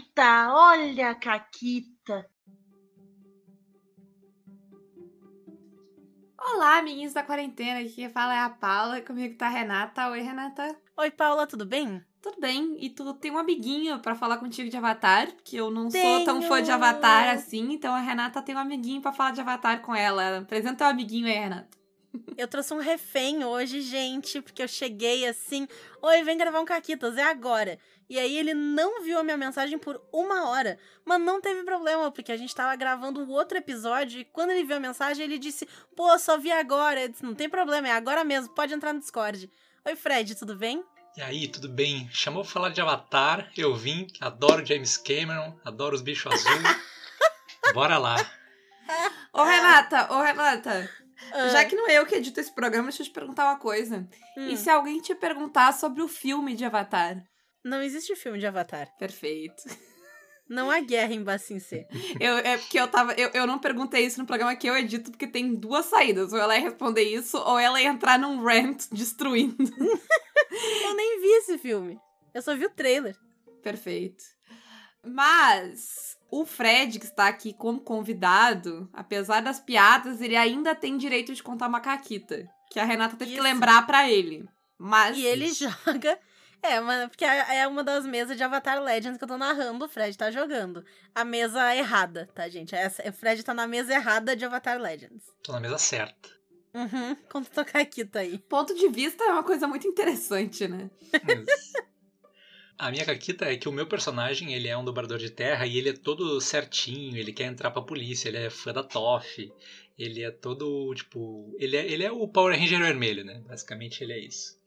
Caquita, olha a Caquita. Olá, amiguinhos da quarentena. Aqui quem fala é a Paula. Comigo tá a Renata. Oi, Renata. Oi, Paula, tudo bem? Tudo bem. E tu tem um amiguinho para falar contigo de Avatar, que eu não Tenho. sou tão fã de Avatar assim, então a Renata tem um amiguinho para falar de Avatar com ela. Apresenta teu amiguinho aí, Renata. Eu trouxe um refém hoje, gente, porque eu cheguei assim. Oi, vem gravar um Caquitas, é agora. E aí ele não viu a minha mensagem por uma hora. Mas não teve problema, porque a gente tava gravando o outro episódio e quando ele viu a mensagem, ele disse: Pô, só vi agora. Eu disse, não tem problema, é agora mesmo, pode entrar no Discord. Oi, Fred, tudo bem? E aí, tudo bem? Chamou pra falar de Avatar, eu vim, adoro James Cameron, adoro os bichos azuis. Bora lá. Ô, Renata, ô, Renata. Ah, Já que não é eu que edito esse programa, deixa eu te perguntar uma coisa. hum, E se alguém te perguntar sobre o filme de Avatar? Não existe filme de Avatar. Perfeito. Não há guerra em Bassin C. Eu, é porque eu tava. Eu, eu não perguntei isso no programa que eu edito, porque tem duas saídas. Ou ela ia responder isso, ou ela ia entrar num rant destruindo. Eu nem vi esse filme. Eu só vi o trailer. Perfeito. Mas o Fred, que está aqui como convidado, apesar das piadas, ele ainda tem direito de contar uma caquita. Que a Renata teve que Isso. lembrar pra ele. Mas. E ele joga. É, mano, porque é é uma das mesas de Avatar Legends que eu tô narrando, o Fred tá jogando. A mesa errada, tá, gente? Essa, o Fred tá na mesa errada de Avatar Legends. Tô na mesa certa. Uhum, conta tua caquita aí. Ponto de vista é uma coisa muito interessante, né? Mas- A minha caquita é que o meu personagem, ele é um dobrador de terra e ele é todo certinho, ele quer entrar pra polícia, ele é fã da TOF, ele é todo, tipo... Ele é, ele é o Power Ranger vermelho, né? Basicamente ele é isso.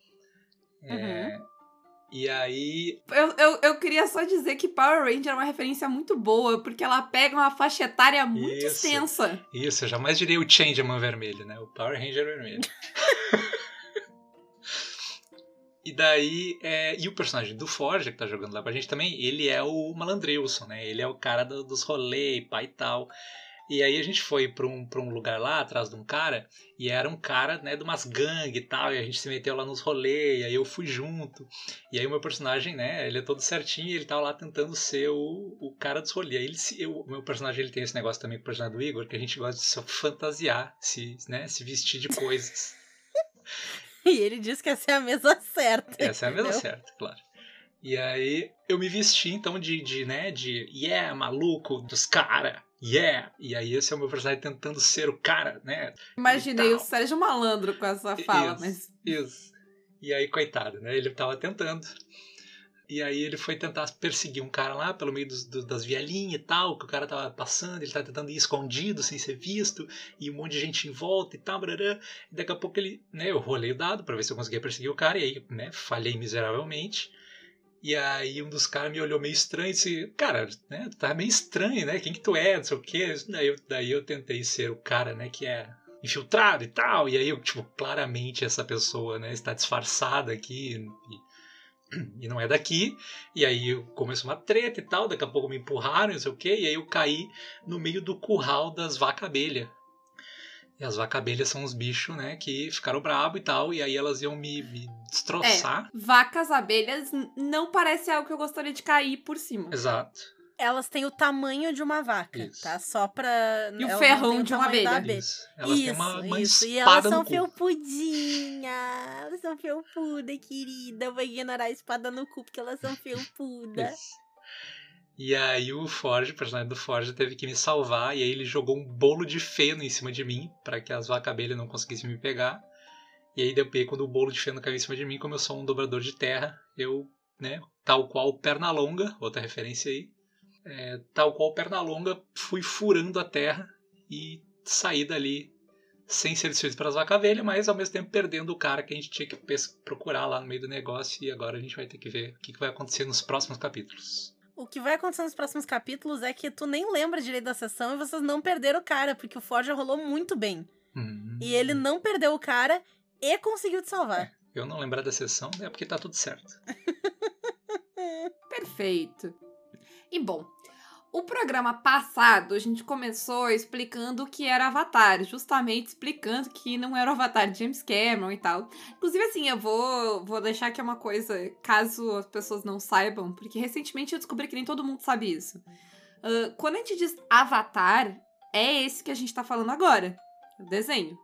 É, E aí, Eu, eu, eu queria só dizer que Power Ranger é uma referência muito boa, porque ela pega uma faixa etária muito Isso. extensa. Isso, eu jamais diria o Changeman vermelho, né? O Power Ranger vermelho. e daí, é, e o personagem do Forja, que tá jogando lá com a gente também, ele é o Malandrilson, né? Ele é o cara do- dos rolês, pai e tal. E aí a gente foi pra um, pra um lugar lá, atrás de um cara, e era um cara, né, de umas gangues e tal, e a gente se meteu lá nos rolês, e aí eu fui junto. E aí o meu personagem, né, ele é todo certinho, e ele tava lá tentando ser o, o cara dos rolês. Aí ele se, o meu personagem, ele tem esse negócio também com o personagem do Igor, que a gente gosta de se fantasiar, se, né, se vestir de coisas. E ele disse que essa é a mesa certa. Essa é a mesa entendeu? certa, claro. E aí eu me vesti então de, de né, de yeah, maluco, dos cara, yeah. E aí esse é o meu personagem tentando ser o cara, né? Imaginei o. Sérgio Malandro com essa fala, Isso, mas Isso. E aí, coitado, né? Ele tava tentando. E aí ele foi tentar perseguir um cara lá pelo meio dos, do- das vielinhas e tal, que o cara tava passando, ele tava tentando ir escondido, sem ser visto, e um monte de gente em volta e tal, brará. E daqui a pouco ele, né, eu rolei o dado pra ver se eu conseguia perseguir o cara, e aí, né, falhei miseravelmente. E aí um dos caras me olhou meio estranho e disse, cara, né, tá meio estranho, né? Quem que tu é? Não sei o quê. Daí eu, daí eu tentei ser o cara, né, que é infiltrado e tal. E aí eu, tipo, claramente essa pessoa, né, está disfarçada aqui e, e não é daqui. E aí começou uma treta e tal. Daqui a pouco me empurraram, não sei o quê. E aí eu caí no meio do curral das vaca-abelha. E as vaca-abelhas são os bichos, né, que ficaram brabo e tal. E aí elas iam me, me destroçar. vacas abelhas não parece algo que eu gostaria de cair por cima. Exato. Elas têm o tamanho de uma vaca, Isso. tá? Só pra. E o elas não ferrão de uma da abelha. Isso. Elas isso, têm uma, uma isso. E elas são felpudinhas. Elas são felpudas, querida. Eu vou ignorar a espada no cu porque elas são felpudas. E aí o Forge, o personagem do Forge, teve que me salvar. E aí ele jogou um bolo de feno em cima de mim, para que as vacas-abelhas não conseguissem me pegar. E aí depois, quando o bolo de feno caiu em cima de mim, como eu sou um dobrador de terra, eu, né, tal qual Pernalonga, outra referência aí, é, tal qual Pernalonga, fui furando a terra e saí dali sem ser desfeito para as vacas-abelhas, mas ao mesmo tempo perdendo o cara que a gente tinha que procurar lá no meio do negócio. E agora a gente vai ter que ver o que vai acontecer nos próximos capítulos. O que vai acontecer nos próximos capítulos é que tu nem lembra direito da sessão e vocês não perderam o cara, porque o Forja rolou muito bem. Hum. E ele não perdeu o cara e conseguiu te salvar. Eu não lembrar da sessão é porque tá tudo certo. Perfeito. E bom, O programa passado, a gente começou explicando o que era Avatar, justamente explicando que não era o Avatar de James Cameron e tal. Inclusive, assim, eu vou, vou deixar aqui uma coisa, caso as pessoas não saibam, porque recentemente eu descobri que nem todo mundo sabe isso. Uh, quando a gente diz Avatar, é esse que a gente tá falando agora, o desenho.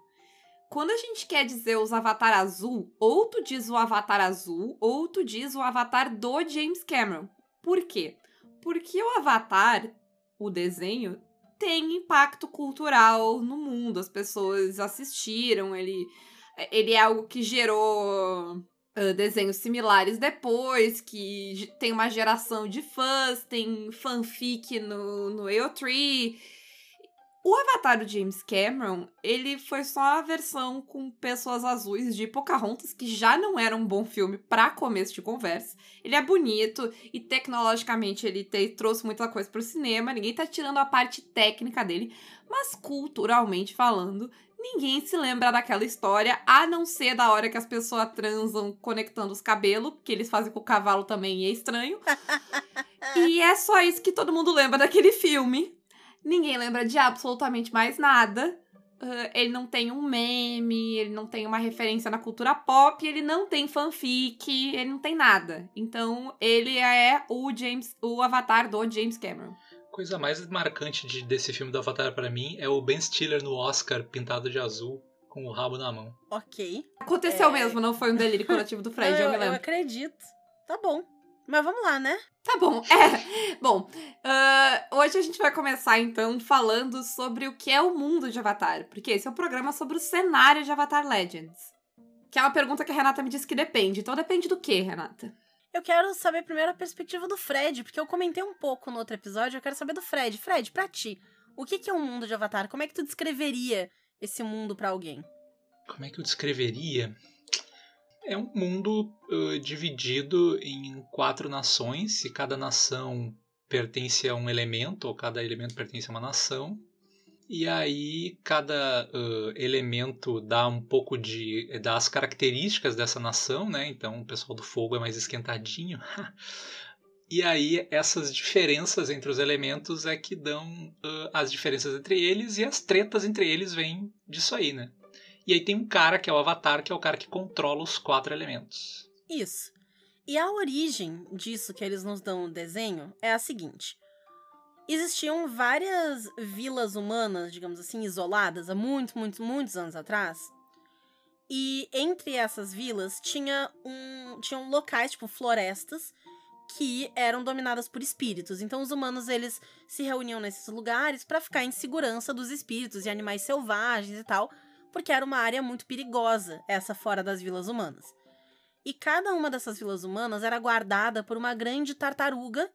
Quando a gente quer dizer os Avatar azul, ou tu diz o Avatar azul, ou tu diz o Avatar do James Cameron. Por quê? Porque o Avatar, o desenho, tem impacto cultural no mundo. As pessoas assistiram, ele, ele é algo que gerou uh, desenhos similares depois, que tem uma geração de fãs, tem fanfic no, no EO3. O Avatar do James Cameron, ele foi só a versão com pessoas azuis de Pocahontas, que já não era um bom filme para começo de conversa. Ele é bonito e tecnologicamente ele te, trouxe muita coisa pro cinema, ninguém tá tirando a parte técnica dele, mas culturalmente falando, ninguém se lembra daquela história, a não ser da hora que as pessoas transam conectando os cabelos, que eles fazem com o cavalo também e é estranho. e é só isso que todo mundo lembra daquele filme. Ninguém lembra de absolutamente mais nada. Uh, ele não tem um meme, ele não tem uma referência na cultura pop, ele não tem fanfic, ele não tem nada. Então, ele é o James, o avatar do James Cameron. Coisa mais marcante de, desse filme do Avatar para mim é o Ben Stiller no Oscar pintado de azul com o rabo na mão. Ok. Aconteceu É. mesmo, não foi um delírio coletivo do Fred, Não, eu, eu, me eu lembro. acredito. Tá bom. Mas vamos lá, né? Tá bom, é. Bom, ah, hoje a gente vai começar então falando sobre o que é o mundo de Avatar, porque esse é um programa sobre o cenário de Avatar Legends. Que é uma pergunta que a Renata me disse que depende. Então depende do que, Renata? Eu quero saber primeiro a perspectiva do Fred, porque eu comentei um pouco no outro episódio, eu quero saber do Fred. Fred, pra ti, o que que é um mundo de Avatar? Como é que tu descreveria esse mundo pra alguém? Como é que eu descreveria? É um mundo uh, dividido em quatro nações, e cada nação pertence a um elemento, ou cada elemento pertence a uma nação. E aí cada uh, elemento dá um pouco de. dá as características dessa nação, né? Então o pessoal do fogo é mais esquentadinho. e aí essas diferenças entre os elementos é que dão uh, as diferenças entre eles e as tretas entre eles vêm disso aí, né? E aí tem um cara que é o Avatar, que é o cara que controla os quatro elementos. Isso. E a origem disso que eles nos dão no desenho é a seguinte. Existiam várias vilas humanas, digamos assim, isoladas há muitos, muitos, muitos anos atrás. E entre essas vilas tinha um, tinham locais, tipo florestas, que eram dominadas por espíritos. Então os humanos eles se reuniam nesses lugares para ficar em segurança dos espíritos e animais selvagens e tal, porque era uma área muito perigosa, essa fora das vilas humanas. E cada uma dessas vilas humanas era guardada por uma grande tartaruga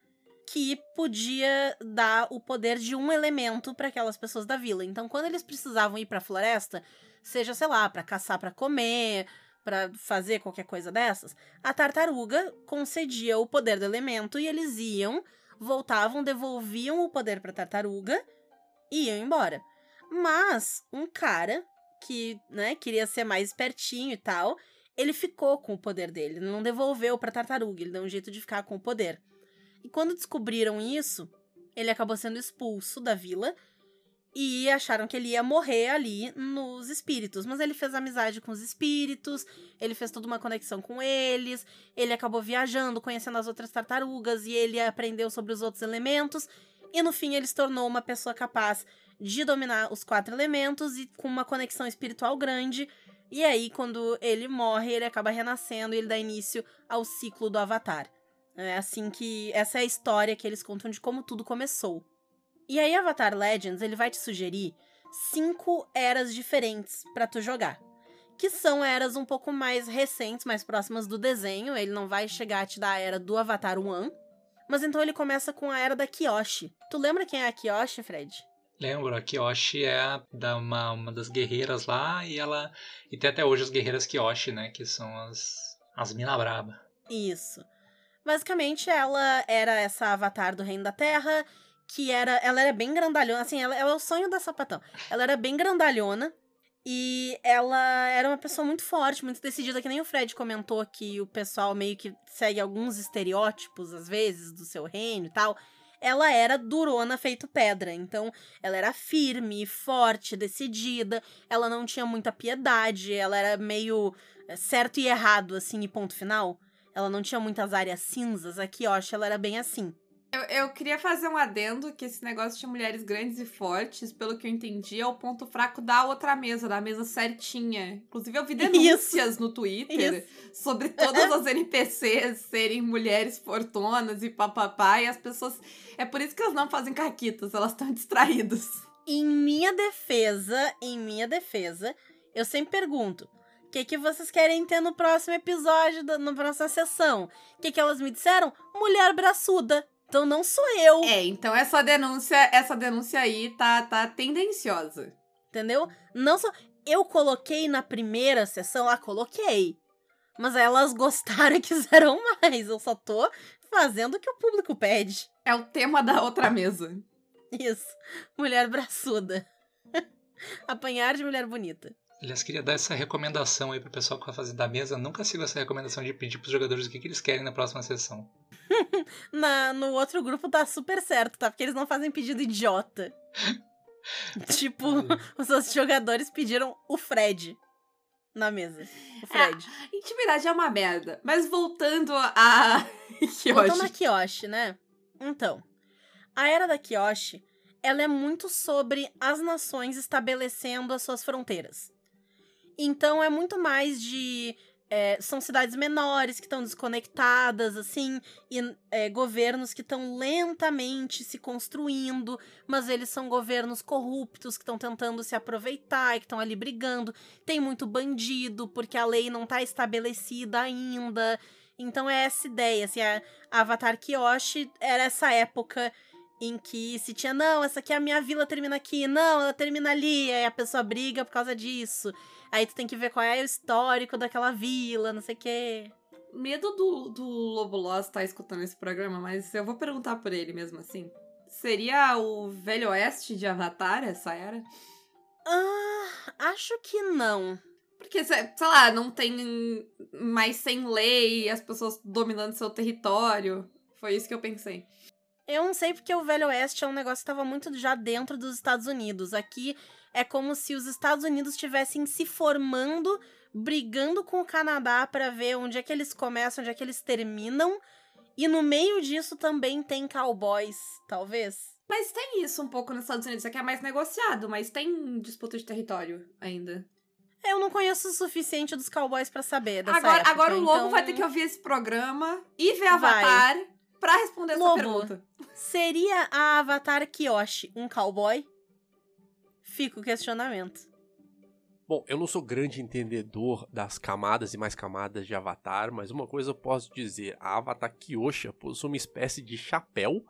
que podia dar o poder de um elemento para aquelas pessoas da vila. Então, quando eles precisavam ir para a floresta, seja, sei lá, para caçar para comer, para fazer qualquer coisa dessas, a tartaruga concedia o poder do elemento e eles iam, voltavam, devolviam o poder para a tartaruga e iam embora. Mas um cara que, né, queria ser mais espertinho e tal, ele ficou com o poder dele, ele não devolveu pra tartaruga, ele deu um jeito de ficar com o poder. E quando descobriram isso, ele acabou sendo expulso da vila e acharam que ele ia morrer ali nos espíritos. Mas ele fez amizade com os espíritos, ele fez toda uma conexão com eles, ele acabou viajando, conhecendo as outras tartarugas e ele aprendeu sobre os outros elementos. E no fim ele se tornou uma pessoa capaz de dominar os quatro elementos e com uma conexão espiritual grande. E aí, quando ele morre, ele acaba renascendo e ele dá início ao ciclo do Avatar. É assim que. Essa é a história que eles contam de como tudo começou. E aí, Avatar Legends, ele vai te sugerir cinco eras diferentes para tu jogar. Que são eras um pouco mais recentes, mais próximas do desenho. Ele não vai chegar a te dar a era do Avatar One. Mas então ele começa com a era da Kyoshi. Tu lembra quem é a Kyoshi, Fred? Lembro, a Kyoshi é da, uma, uma das guerreiras lá e ela. E tem até hoje as guerreiras Kyoshi, né? Que são as. as mina braba. Isso. Basicamente, ela era essa avatar do Reino da Terra, que era. Ela era bem grandalhona. Assim, ela, ela é o sonho da sapatão. Ela era bem grandalhona. E ela era uma pessoa muito forte, muito decidida, que nem o Fred comentou que o pessoal meio que segue alguns estereótipos, às vezes, do seu reino e tal. Ela era durona feito pedra. Então, ela era firme, forte, decidida, ela não tinha muita piedade, ela era meio é, certo e errado, assim, e ponto final. Ela não tinha muitas áreas cinzas. Aqui, ó, ela era bem assim. Eu, eu queria fazer um adendo que esse negócio de mulheres grandes e fortes, pelo que eu entendi, é o ponto fraco da outra mesa, da mesa certinha. Inclusive, eu vi denúncias Isso. no Twitter Isso. sobre todas as NPCs serem mulheres fortonas e papapá, e as pessoas. É por isso que elas não fazem caquitas, elas estão distraídas. Em minha defesa, em minha defesa, eu sempre pergunto: o que, que vocês querem ter no próximo episódio, da- na próxima sessão? O que, que elas me disseram? Mulher braçuda. Então não sou eu, É, então essa denúncia, essa denúncia aí tá, tá tendenciosa. entendeu? Não sou. Eu coloquei na primeira sessão, lá coloquei. Mas elas gostaram e quiseram mais. Eu só tô fazendo o que o público pede. É o tema da outra mesa. Isso. Mulher braçuda. Apanhar de mulher bonita. Aliás, queria dar essa recomendação aí pro pessoal que vai fazer da mesa. Nunca siga essa recomendação de pedir pros jogadores o que, que eles querem na próxima sessão. Na, no outro grupo tá super certo, tá? Porque eles não fazem pedido idiota. tipo, os outros jogadores pediram o Fred na mesa. O Fred. Intimidade é uma merda. Mas voltando a. que Voltando a. Kyoshi, né? Então, a Era da Kyoshi, ela é muito sobre as nações estabelecendo as suas fronteiras. Então, é muito mais de... é, são cidades menores que estão desconectadas, assim, e é, governos que estão lentamente se construindo, mas eles são governos corruptos que estão tentando se aproveitar e que estão ali brigando. Tem muito bandido, porque a lei não tá estabelecida ainda. Então é essa ideia, assim, a Avatar Kyoshi era essa época em que se tinha, não, essa aqui é a minha vila, termina aqui, não, ela termina ali, aí a pessoa briga por causa disso. Aí tu tem que ver qual é o histórico daquela vila, não sei o quê. Medo do, do Lobo Lost estar escutando esse programa, mas eu vou perguntar por ele mesmo assim. Seria o Velho Oeste de Avatar, essa era? Ah, acho que não. Porque, sei lá, não tem mais sem lei, as pessoas dominando seu território. Foi isso que eu pensei. Eu não sei porque o Velho Oeste é um negócio que estava muito já dentro dos Estados Unidos. Aqui é como se os Estados Unidos estivessem se formando, brigando com o Canadá para ver onde é que eles começam, onde é que eles terminam. E no meio disso também tem cowboys, talvez. Mas tem isso um pouco nos Estados Unidos, é que é mais negociado, mas tem disputa de território ainda. Eu não conheço o suficiente dos cowboys para saber dessa Agora, época, agora o Lobo então vai ter que ouvir esse programa e ver Vai. Pra responder essa Lobo. pergunta. Seria a Avatar Kyoshi um cowboy? Fica o questionamento. Bom, eu não sou grande entendedor das camadas e mais camadas de Avatar, mas uma coisa eu posso dizer: a Avatar Kyosha possui uma espécie de chapéu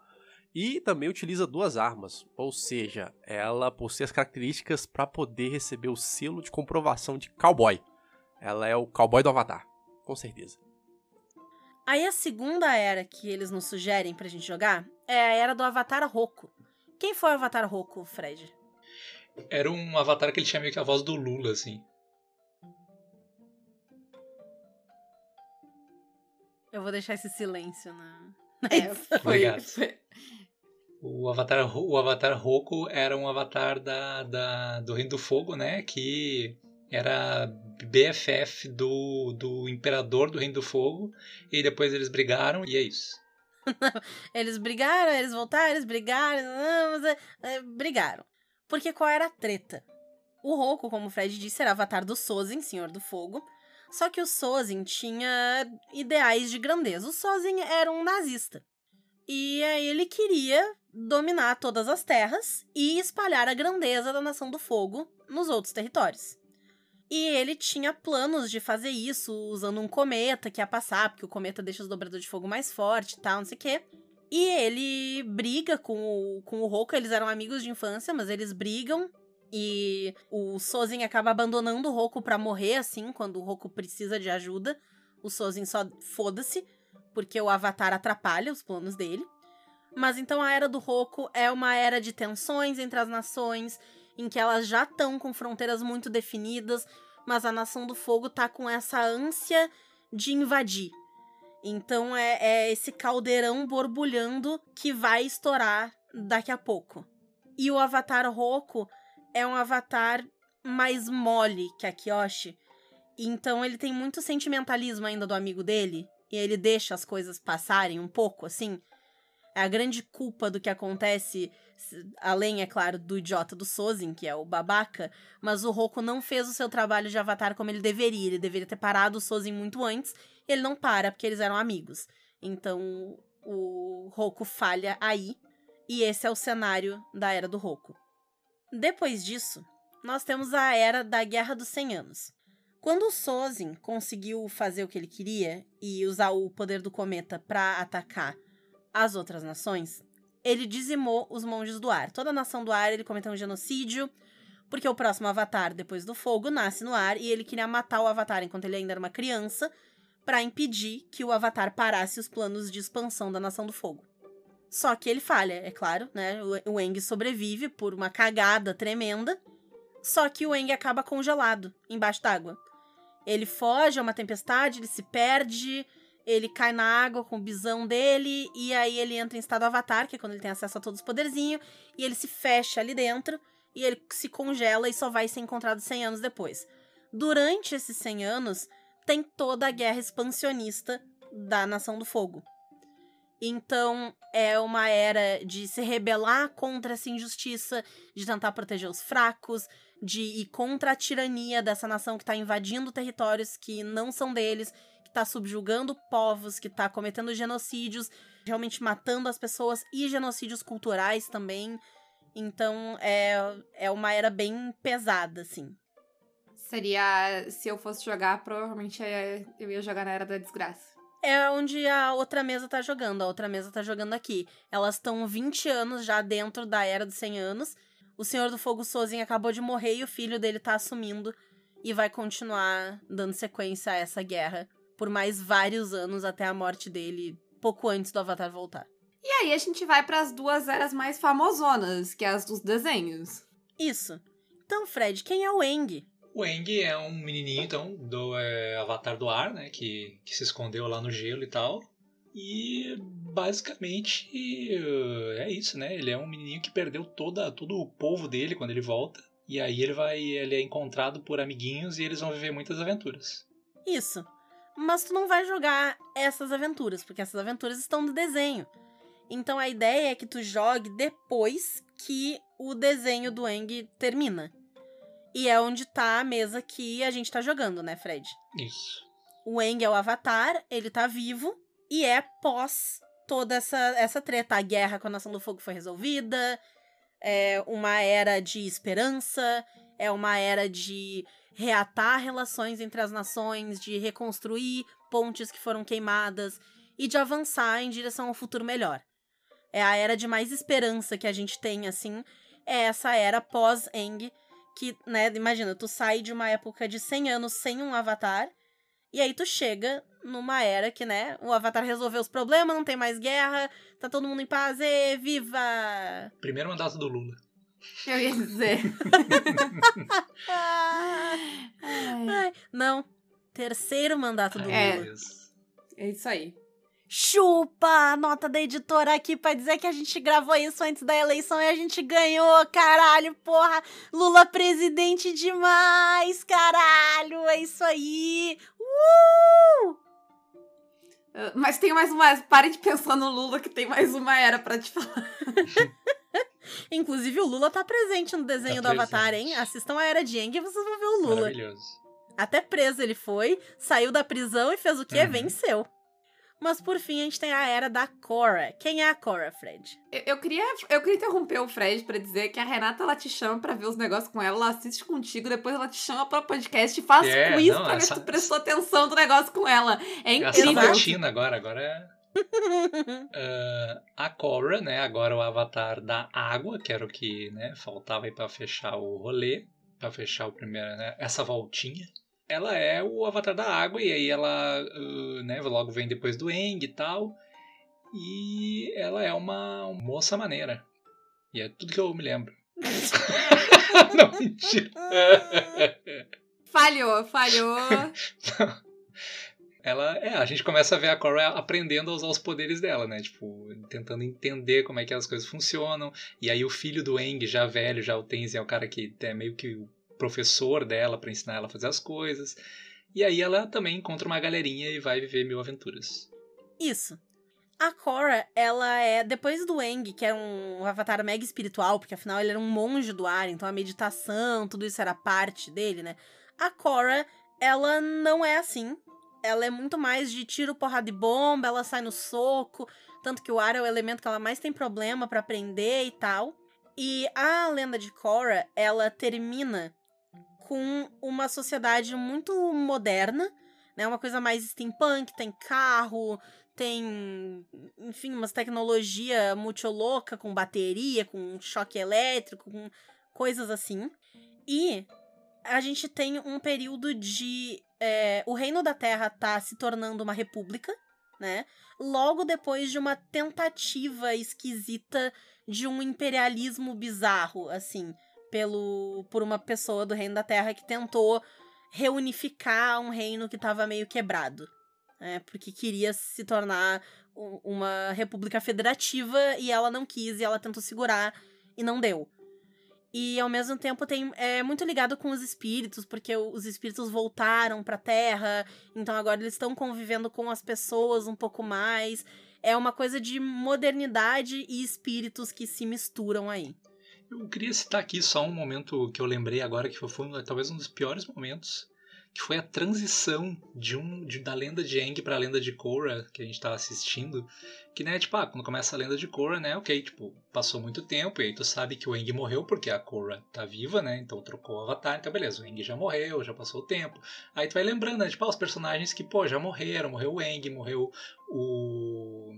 e também utiliza duas armas, ou seja, ela possui as características para poder receber o selo de comprovação de cowboy. Ela é o cowboy do Avatar, com certeza. Aí a segunda era que eles nos sugerem pra gente jogar é a era do Avatar Roku. Quem foi o Avatar Roku, Fred? Era um avatar que ele tinha meio que a voz do Lula, assim. Eu vou deixar esse silêncio na. na É, foi, Obrigado. foi- O Avatar, o avatar Roku era um avatar da, da, do Reino do Fogo, né? Que era BFF do, do Imperador do Reino do Fogo. E depois eles brigaram e é isso. Eles brigaram, eles voltaram, eles brigaram, é, é, brigaram. Porque qual era a treta? O Roku, como o Fred disse, era avatar do Sozin, Senhor do Fogo. Só que o Sozin tinha ideais de grandeza. O Sozin era um nazista. E aí ele queria dominar todas as terras e espalhar a grandeza da Nação do Fogo nos outros territórios. E ele tinha planos de fazer isso usando um cometa que ia passar, porque o cometa deixa os dobradores de fogo mais forte e tal, não sei o quê. E ele briga com o, com o Roku, eles eram amigos de infância, mas eles brigam. E o Sozin acaba abandonando o Roku pra morrer, assim, quando o Roku precisa de ajuda. O Sozin só foda-se, porque o Avatar atrapalha os planos dele. Mas então a Era do Roku é uma era de tensões entre as nações, em que elas já estão com fronteiras muito definidas, mas a Nação do Fogo tá com essa ânsia de invadir. Então é, é esse caldeirão borbulhando que vai estourar daqui a pouco. E o avatar Roku é um avatar mais mole que a Kyoshi. Então ele tem muito sentimentalismo ainda do amigo dele. E ele deixa as coisas passarem um pouco, assim. É a grande culpa do que acontece, além, é claro, do idiota do Sozin, que é o babaca, mas o Roku não fez o seu trabalho de avatar como ele deveria. Ele deveria ter parado o Sozin muito antes, ele não para, porque eles eram amigos. Então, o Roku falha aí, e esse é o cenário da Era do Roku. Depois disso, nós temos a Era da Guerra dos 100 Anos. Quando o Sozin conseguiu fazer o que ele queria e usar o poder do cometa para atacar as outras nações, ele dizimou os monges do ar. Toda a nação do ar ele cometeu um genocídio, porque o próximo avatar, depois do fogo, nasce no ar e ele queria matar o avatar enquanto ele ainda era uma criança, para impedir que o avatar parasse os planos de expansão da nação do fogo. Só que ele falha, é claro, né? O Eng sobrevive por uma cagada tremenda. Só que o Eng acaba congelado embaixo d'água. Ele foge a uma tempestade, ele se perde, ele cai na água com o bisão dele, e aí ele entra em estado avatar, que é quando ele tem acesso a todos os poderzinhos, e ele se fecha ali dentro, e ele se congela e só vai ser encontrado 100 anos depois. Durante esses 100 anos, tem toda a guerra expansionista da Nação do Fogo. Então, é uma era de se rebelar contra essa injustiça, de tentar proteger os fracos, de ir contra a tirania dessa nação que está invadindo territórios que não são deles tá subjugando povos, que tá cometendo genocídios, realmente matando as pessoas e genocídios culturais também. Então é, é uma era bem pesada, assim. Seria. Se eu fosse jogar, provavelmente é, eu ia jogar na Era da Desgraça. É onde a outra mesa tá jogando. A outra mesa tá jogando aqui. Elas estão 20 anos já dentro da Era dos 100 anos. O Senhor do Fogo Sozin acabou de morrer e o filho dele tá assumindo e vai continuar dando sequência a essa guerra por mais vários anos até a morte dele, pouco antes do Avatar voltar. E aí a gente vai para as duas eras mais famosonas, que é as dos desenhos. Isso. Então, Fred, quem é o Eng? O Eng é um menininho, então, do é, Avatar do Ar, né? Que, que se escondeu lá no gelo e tal. E basicamente é isso, né? Ele é um menininho que perdeu toda, todo o povo dele quando ele volta. E aí ele vai, ele é encontrado por amiguinhos e eles vão viver muitas aventuras. Isso mas tu não vai jogar essas aventuras, porque essas aventuras estão no desenho. Então a ideia é que tu jogue depois que o desenho do Eng termina. E é onde tá a mesa que a gente tá jogando, né, Fred? Isso. O Eng é o avatar, ele tá vivo e é pós toda essa, essa treta. A guerra com a Nação do Fogo foi resolvida, é uma era de esperança, é uma era de reatar relações entre as nações, de reconstruir pontes que foram queimadas e de avançar em direção ao futuro melhor. É a era de mais esperança que a gente tem, assim, é essa era pós-Eng, que, né, imagina, tu sai de uma época de 100 anos sem um avatar, e aí tu chega numa era que, né, o avatar resolveu os problemas, não tem mais guerra, tá todo mundo em paz, e viva! Primeiro mandato do Lula. Eu ia dizer. Ai, não. Terceiro mandato do é. Lula. É isso aí. Chupa a nota da editora aqui pra dizer que a gente gravou isso antes da eleição e a gente ganhou, caralho, porra. Lula presidente demais, caralho, é isso aí. Uh! uh mas tem mais uma. Pare de pensar no Lula que tem mais uma era para te falar. Inclusive, o Lula tá presente no desenho tá do presente. Avatar, hein? Assistam a Era de Aang e vocês vão ver o Lula. Maravilhoso. Até preso ele foi, saiu da prisão e fez o quê? Uhum. Venceu. Mas por fim a gente tem a era da Cora. Quem é a Cora, Fred? Eu, eu queria, eu queria interromper o Fred para dizer que a Renata ela te chama para ver os negócios com ela, ela assiste contigo, depois ela te chama para podcast e faz é, quiz não, pra essa... ver se tu prestou atenção do negócio com ela. É incrível. Essa agora, agora é uh, a Korra, né? Agora o avatar da água, que era o que né, faltava aí para fechar o rolê, para fechar o primeiro, né, essa voltinha. Ela é o avatar da água e aí ela, uh, né, logo vem depois do Eng e tal. E ela é uma moça maneira. E é tudo que eu me lembro. Não, mentira. Falhou, falhou. Ela é, a gente começa a ver a Korra aprendendo a usar os poderes dela, né? Tipo, tentando entender como é que as coisas funcionam. E aí o filho do Eng, já velho, já o Tenzin é o cara que é meio que o professor dela para ensinar ela a fazer as coisas. E aí ela também encontra uma galerinha e vai viver mil aventuras. Isso. A Korra, ela é, depois do Eng, que é um avatar mega espiritual, porque afinal ele era um monge do ar, então a meditação, tudo isso era parte dele, né? A Korra, ela não é assim. Ela é muito mais de tiro, porrada de bomba, ela sai no soco, tanto que o ar é o elemento que ela mais tem problema para aprender e tal. E a lenda de Korra, ela termina com uma sociedade muito moderna, né? Uma coisa mais steampunk, tem carro, tem, enfim, umas tecnologia muito louca com bateria, com choque elétrico, com coisas assim. E a gente tem um período de é, o Reino da Terra tá se tornando uma república, né? Logo depois de uma tentativa esquisita de um imperialismo bizarro, assim, pelo por uma pessoa do Reino da Terra que tentou reunificar um reino que estava meio quebrado, né? Porque queria se tornar uma república federativa e ela não quis e ela tentou segurar e não deu. E ao mesmo tempo tem é muito ligado com os espíritos, porque os espíritos voltaram para a Terra, então agora eles estão convivendo com as pessoas um pouco mais. É uma coisa de modernidade e espíritos que se misturam aí. Eu queria citar aqui só um momento que eu lembrei agora que foi talvez um dos piores momentos que foi a transição de um de, da lenda de Aang para a lenda de Korra que a gente tava assistindo, que né, tipo, ah, quando começa a lenda de Korra, né, OK, tipo, passou muito tempo e aí tu sabe que o Aang morreu porque a Korra tá viva, né? Então trocou o avatar, então beleza, o Aang já morreu, já passou o tempo. Aí tu vai lembrando, né, tipo, ah, os personagens que, pô, já morreram, morreu o Aang, morreu o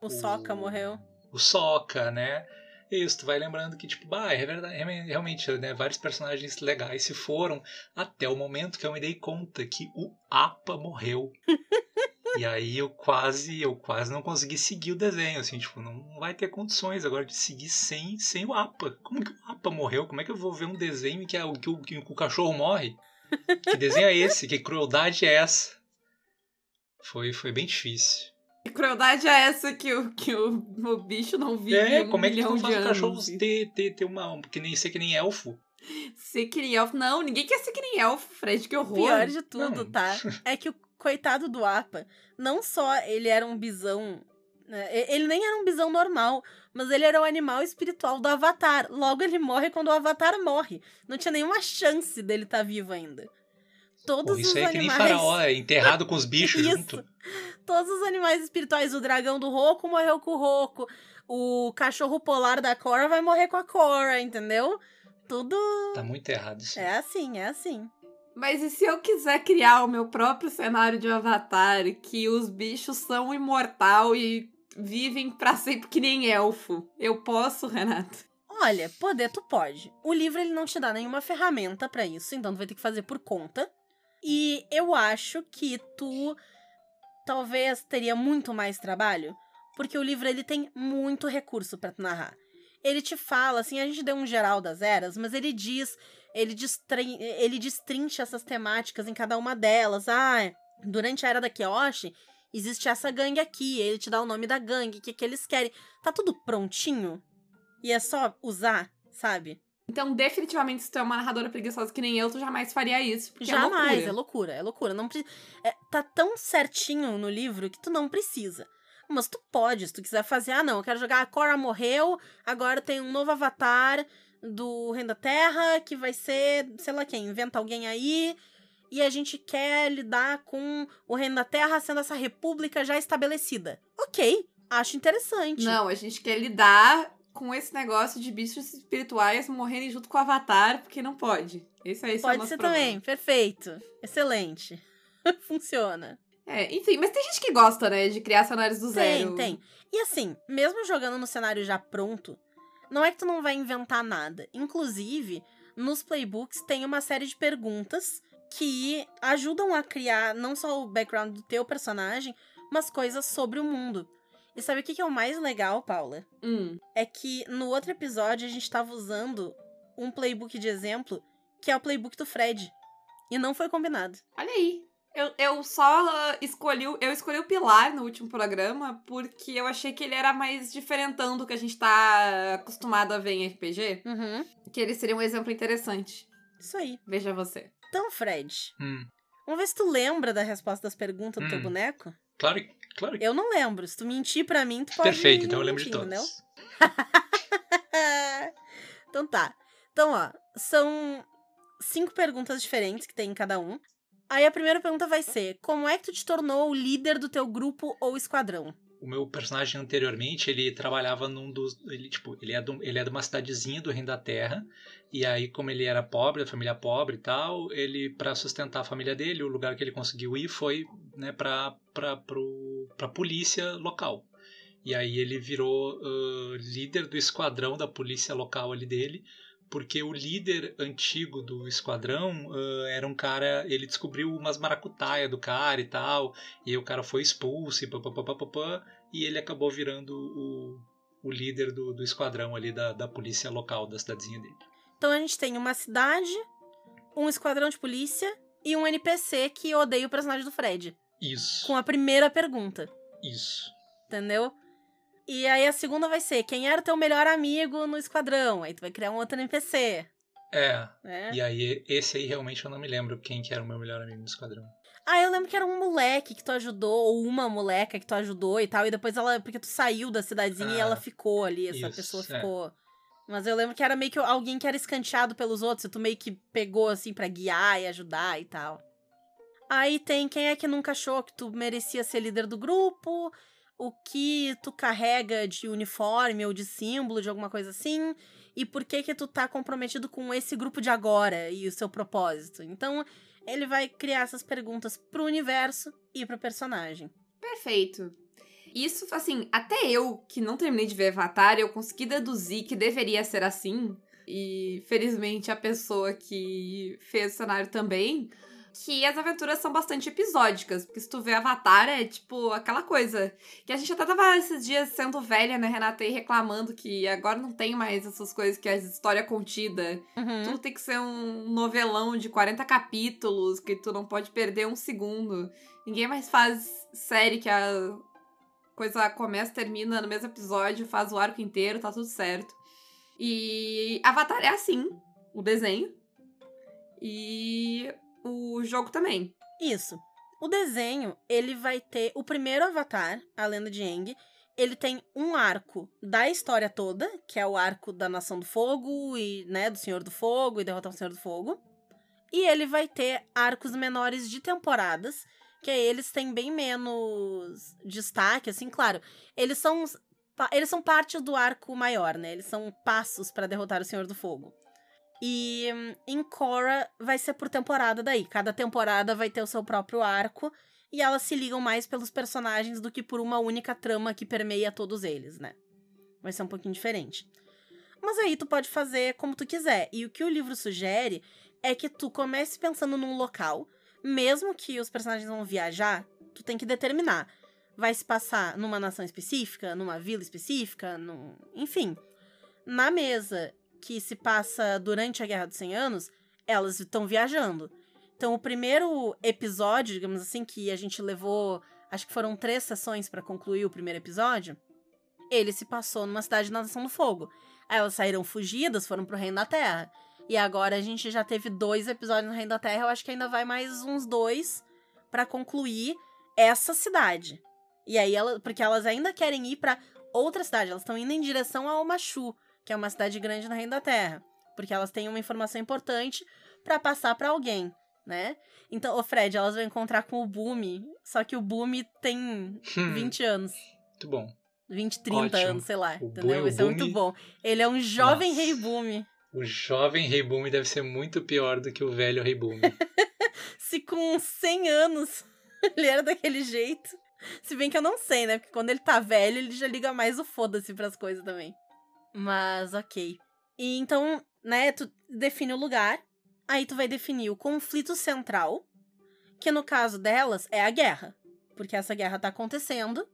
o Sokka morreu. O Sokka, né? Isso, tu vai lembrando que, tipo, bah, é verdade, realmente, né, vários personagens legais se foram até o momento que eu me dei conta que o Apa morreu. e aí eu quase, eu quase não consegui seguir o desenho, assim, tipo, não vai ter condições agora de seguir sem, sem o Apa. Como que o Apa morreu? Como é que eu vou ver um desenho que, é, que, o, que o cachorro morre? Que desenho é esse? Que crueldade é essa? Foi, foi bem difícil. Que crueldade é essa que o, que o, o bicho não vive É, um como é que tu de faz o cachorro ter, ter, ter uma. Que nem ser que nem elfo? Ser que nem elfo. Não, ninguém quer ser que nem elfo, Fred, que O horror. pior de tudo, Não. tá? É que o coitado do Apa, não só ele era um bisão. né, Ele nem era um bisão normal, mas ele era o animal espiritual do Avatar. Logo, ele morre quando o Avatar morre. Não tinha nenhuma chance dele estar vivo ainda. Todos Pô, isso os aí é que nem animais. faraó, é enterrado com os bichos Isso. junto. Todos os animais espirituais. O dragão do Roku morreu com o Roku. O cachorro polar da Korra vai morrer com a Korra, entendeu? Tudo Tá muito errado isso. é assim, é assim. Mas e se eu quiser criar o meu próprio cenário de Avatar, que os bichos são imortal e vivem pra sempre que nem elfo? Eu posso, Renato? Olha, poder tu pode. O livro ele não te dá nenhuma ferramenta pra isso, então tu vai ter que fazer por conta. E eu acho que tu talvez teria muito mais trabalho, porque o livro ele tem muito recurso pra tu narrar. Ele te fala, assim, a gente deu um geral das eras, mas ele diz, ele, destrin ele destrincha essas temáticas em cada uma delas. Ah, durante a era da Kyoshi, existe essa gangue aqui, ele te dá o nome da gangue, o que, que eles querem. Tá tudo prontinho? E é só usar, sabe? Então, definitivamente, se tu é uma narradora preguiçosa que nem eu, tu jamais faria isso. Porque Jamais, é é loucura. loucura, é loucura. Não pre... é, tá tão certinho no livro que tu não precisa. Mas tu pode, se tu quiser fazer, ah não, eu quero jogar a Korra morreu, agora tem um novo avatar do Reino da Terra, que vai ser, sei lá quem, inventa alguém aí, e a gente quer lidar com o Reino da Terra sendo essa república já estabelecida. Ok, acho interessante. Não, a gente quer lidar com esse negócio de bichos espirituais morrerem junto com o Avatar, porque não pode. Esse, esse é o Pode nosso ser problema. também, perfeito. Excelente. Funciona. É, enfim, mas tem gente que gosta, né, de criar cenários do zero. Tem, tem. E assim, mesmo jogando no cenário já pronto, não é que tu não vai inventar nada. Inclusive, nos playbooks tem uma série de perguntas que ajudam a criar não só o background do teu personagem, mas coisas sobre o mundo. E sabe o que que é o mais legal, Paula? Hum. É que no outro episódio a gente tava usando um playbook de exemplo, que é o playbook do Fred. E não foi combinado. Olha aí. Eu, eu só escolhi, o- eu escolhi o Pilar no último programa porque eu achei que ele era mais diferentão do que a gente tá acostumado a ver em RPG. Uhum. Que ele seria um exemplo interessante. Isso aí. Veja você. Então, Fred, Hum, vamos ver se tu lembra da resposta das perguntas do teu Hum. boneco? claro, claro que Eu não lembro. Se tu mentir pra mim, tu pode Perfeito, então eu lembro de mentir, todos. entendeu? então tá. Então, ó, são cinco perguntas diferentes que tem em cada um. Aí a primeira pergunta vai ser: Como é que tu te tornou o líder do teu grupo ou esquadrão? O meu personagem anteriormente, ele trabalhava num dos. Ele, tipo, ele é, do, ele é de uma cidadezinha do Reino da Terra. E aí, como ele era pobre, da família pobre e tal, ele, para sustentar a família dele, o lugar que ele conseguiu ir foi né, pra, pra, pro, pra polícia local. E aí ele virou ah, líder do esquadrão da polícia local ali dele, porque o líder antigo do esquadrão ah, era um cara. Ele descobriu umas maracutaia do cara e tal, e o cara foi expulso e papapá, e ele acabou virando o, o líder do, do esquadrão ali da, da polícia local da cidadezinha dele. Então a gente tem uma cidade, um esquadrão de polícia e um NPC que odeia o personagem do Fred. Isso. Com a primeira pergunta. Isso. Entendeu? E aí a segunda vai ser: quem era teu melhor amigo no esquadrão? Aí tu vai criar um outro NPC. É, Né? e aí esse aí realmente eu não me lembro quem que era o meu melhor amigo no esquadrão. Ah, eu lembro que era um moleque que tu ajudou, ou uma moleca que tu ajudou e tal, e depois ela. Porque tu saiu da cidadezinha e Ah, ela ficou ali, essa isso, pessoa é. ficou. Mas eu lembro que era meio que alguém que era escanteado pelos outros, e tu meio que pegou assim pra guiar e ajudar e tal. Aí tem quem é que nunca achou que tu merecia ser líder do grupo, o que tu carrega de uniforme ou de símbolo, de alguma coisa assim, e por que que tu tá comprometido com esse grupo de agora e o seu propósito. Então, ele vai criar essas perguntas pro universo e pro personagem. Perfeito. Isso, assim, até eu, que não terminei de ver Avatar, eu consegui deduzir que deveria ser assim. E felizmente a pessoa que fez o cenário também. Que as aventuras são bastante episódicas. Porque se tu vê Avatar, é tipo aquela coisa. Que a gente até tava esses dias sendo velha, né, Renata? E reclamando que agora não tem mais essas coisas que é história contida. Uhum. Tudo tem que ser um novelão de 40 capítulos, que tu não pode perder um segundo. Ninguém mais faz série que a coisa começa, termina no mesmo episódio, faz o arco inteiro, tá tudo certo. E Avatar é assim, o desenho. E o jogo também. Isso. O desenho, ele vai ter o primeiro Avatar, a Lenda de Aang. Ele tem um arco da história toda, que é o arco da Nação do Fogo e, né, do Senhor do Fogo e derrotar o Senhor do Fogo. E ele vai ter arcos menores de temporadas, que eles têm bem menos destaque, assim, claro. Eles são eles são parte do arco maior, né? Eles são passos pra derrotar o Senhor do Fogo. E hum, em Korra vai ser por temporada daí. Cada temporada vai ter o seu próprio arco e elas se ligam mais pelos personagens do que por uma única trama que permeia todos eles, né? Vai ser um pouquinho diferente. Mas aí tu pode fazer como tu quiser. E o que o livro sugere é que tu comece pensando num local, mesmo que os personagens vão viajar, tu tem que determinar. Vai se passar numa nação específica, numa vila específica, num... enfim. Na mesa que se passa durante a Guerra dos 100 Anos, elas estão viajando. Então, o primeiro episódio, digamos assim, que a gente levou, acho que foram três sessões para concluir o primeiro episódio, ele se passou numa cidade na Nação do Fogo. Aí elas saíram fugidas, foram pro Reino da Terra. E agora a gente já teve dois episódios no Reino da Terra, eu acho que ainda vai mais uns dois para concluir essa cidade. E aí, ela, porque elas ainda querem ir para outra cidade, elas estão indo em direção a Omashu, que é uma cidade grande no Reino da Terra, porque elas têm uma informação importante para passar para alguém, né? Então, o Fred, elas vão encontrar com o Bumi, só que o Bumi tem Hum, 20 anos, Muito bom. 20, 30 Ótimo. anos, sei lá, O entendeu? Bumi- Vai ser o muito bom. Ele é um jovem Nossa. rei Bumi. O jovem Rei Boom deve ser muito pior do que o velho Rei Boom. Se com 100 anos ele era daquele jeito. Se bem que eu não sei, né? Porque quando ele tá velho, ele já liga mais o foda-se pras coisas também. Mas, ok. E então, né, tu define o lugar. Aí tu vai definir o conflito central. Que no caso delas é a guerra. Porque essa guerra tá acontecendo.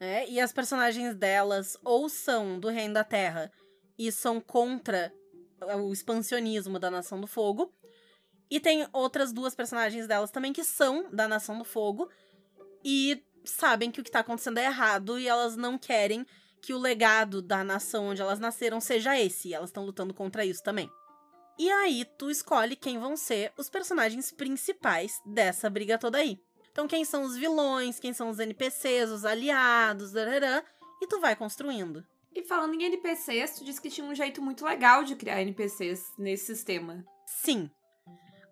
Né? E as personagens delas ou são do Reino da Terra e são contra o expansionismo da Nação do Fogo E tem outras duas personagens delas também que são da Nação do Fogo e sabem que o que tá acontecendo é errado e elas não querem que o legado da nação onde elas nasceram seja esse. E elas estão lutando contra isso também. E aí tu escolhe quem vão ser os personagens principais dessa briga toda aí. Então quem são os vilões, quem são os NPCs, os aliados, darará, e tu vai construindo. E falando em NPCs, tu disse que tinha um jeito muito legal de criar NPCs nesse sistema. Sim.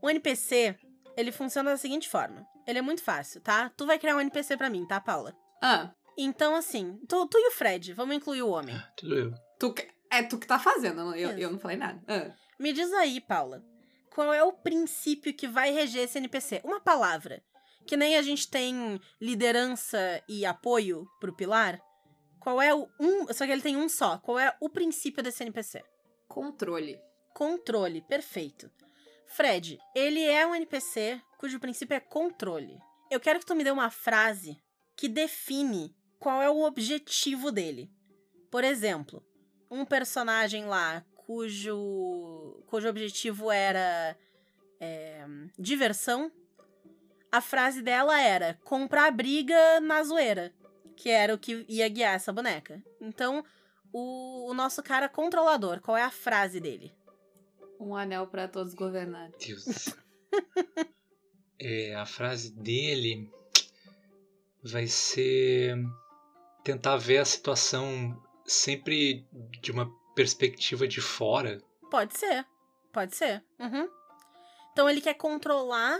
O NPC, ele funciona da seguinte forma. Ele é muito fácil, tá? Tu vai criar um NPC pra mim, tá, Paula? Ah, Então, assim, tu, tu e o Fred, vamos incluir o homem. Tudo eu. tu que- é tu que tá fazendo, eu, eu, Isso. eu não falei nada. Ah. Me diz aí, Paula, qual é o princípio que vai reger esse NPC? Uma palavra. Que nem a gente tem liderança e apoio pro pilar. Qual é o um. Só que ele tem um só. Qual é o princípio desse NPC? Controle. Controle, perfeito. Fred, ele é um NPC cujo princípio é controle. Eu quero que tu me dê uma frase que define qual é o objetivo dele. Por exemplo, um personagem lá cujo, cujo objetivo era é, diversão. A frase dela era comprar briga na zoeira, que era o que ia guiar essa boneca. Então, o, o nosso cara controlador, qual é a frase dele? Um anel pra todos governar. Deus. É, a frase dele vai ser tentar ver a situação sempre de uma perspectiva de fora. Pode ser. Pode ser. Uhum. Então ele quer controlar,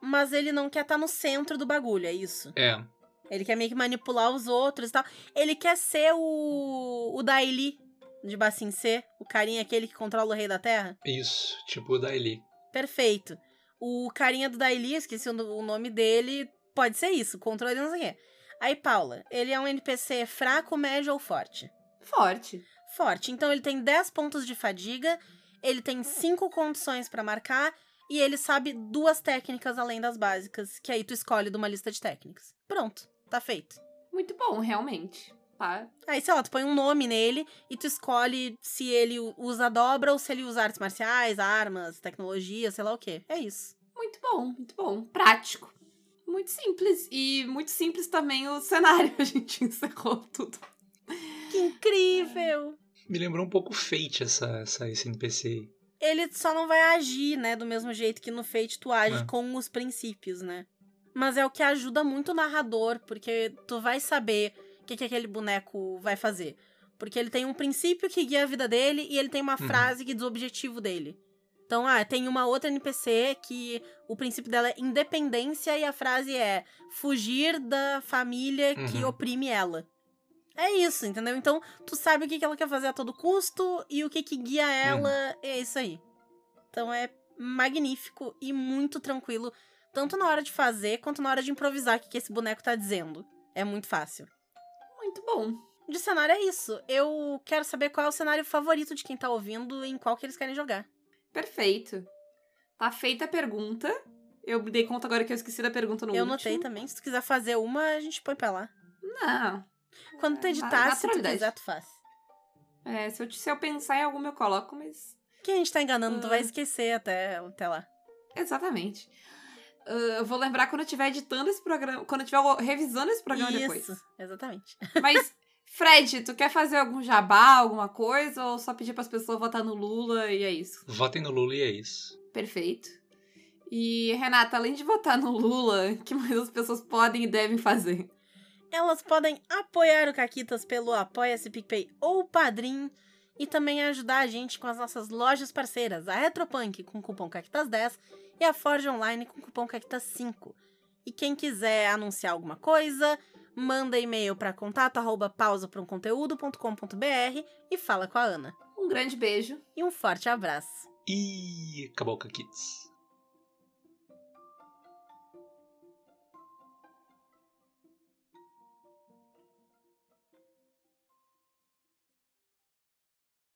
mas ele não quer estar no centro do bagulho, é isso. É, Ele quer meio que manipular os outros e tal. Ele quer ser o. o Daily de Bassin C, o carinha aquele que controla o Rei da Terra. isso, tipo o Daily. Perfeito. O carinha do Daily, esqueci o nome dele, pode ser isso, controle não sei o quê. Aí, Paula, ele é um NPC fraco, médio ou forte? Forte. Forte. Então ele tem 10 pontos de fadiga, ele tem 5 condições pra marcar e ele sabe duas técnicas além das básicas, que aí tu escolhe de uma lista de técnicas. Pronto, tá feito. Muito bom, realmente. Tá? Aí, sei lá, tu põe um nome nele e tu escolhe se ele usa dobra ou se ele usa artes marciais, armas, tecnologia, sei lá o quê. É isso. Muito bom, muito bom. Prático. Muito simples. E muito simples também o cenário. A gente encerrou tudo. Que incrível! Me lembrou um pouco Fate essa, essa, esse NPC aí. Ele só não vai agir, né, do mesmo jeito que no Fate tu age É. com os princípios, né? Mas é o que ajuda muito o narrador, porque tu vai saber o que, que aquele boneco vai fazer. Porque ele tem um princípio que guia a vida dele e ele tem uma Uhum. frase que diz o objetivo dele. Então, ah, tem uma outra NPC que o princípio dela é independência e a frase é fugir da família que Uhum. oprime ela. É isso, entendeu? Então, tu sabe o que que ela quer fazer a todo custo e o que que guia ela é isso aí. Então é magnífico e muito tranquilo, tanto na hora de fazer quanto na hora de improvisar o que que esse boneco tá dizendo. É muito fácil. Muito bom. De cenário é isso. Eu quero saber qual é o cenário favorito de quem tá ouvindo e em qual que eles querem jogar. Perfeito. Tá feita a pergunta. Eu me dei conta agora que eu esqueci da pergunta no eu último. notei também. Se tu quiser fazer uma, a gente põe pra lá. Não. Quando tu É, editar, se tu quiser, tu faz. É, se eu, se eu pensar em alguma, eu coloco, mas. Quem a gente tá enganando, tu Ah. vai esquecer até, até lá. Exatamente. Ah, eu vou lembrar quando eu estiver editando esse programa. Quando eu estiver revisando esse programa Isso, depois. exatamente. Mas, Fred, tu quer fazer algum jabá, alguma coisa? Ou só pedir pras pessoas votar no Lula e é isso? Votem no Lula e é isso. Perfeito. E, Renata, além de votar no Lula, o que mais as pessoas podem e devem fazer? Elas podem apoiar o Caquitas pelo Apoia-se PicPay ou Padrim e também ajudar a gente com as nossas lojas parceiras, a Retropunk com o cupom Caquitas10 e a Forge Online com o cupom Caquitas5. E quem quiser anunciar alguma coisa, manda e-mail para contato arroba e fala com a Ana. Um grande beijo. E um forte abraço. E acabou com a Kids.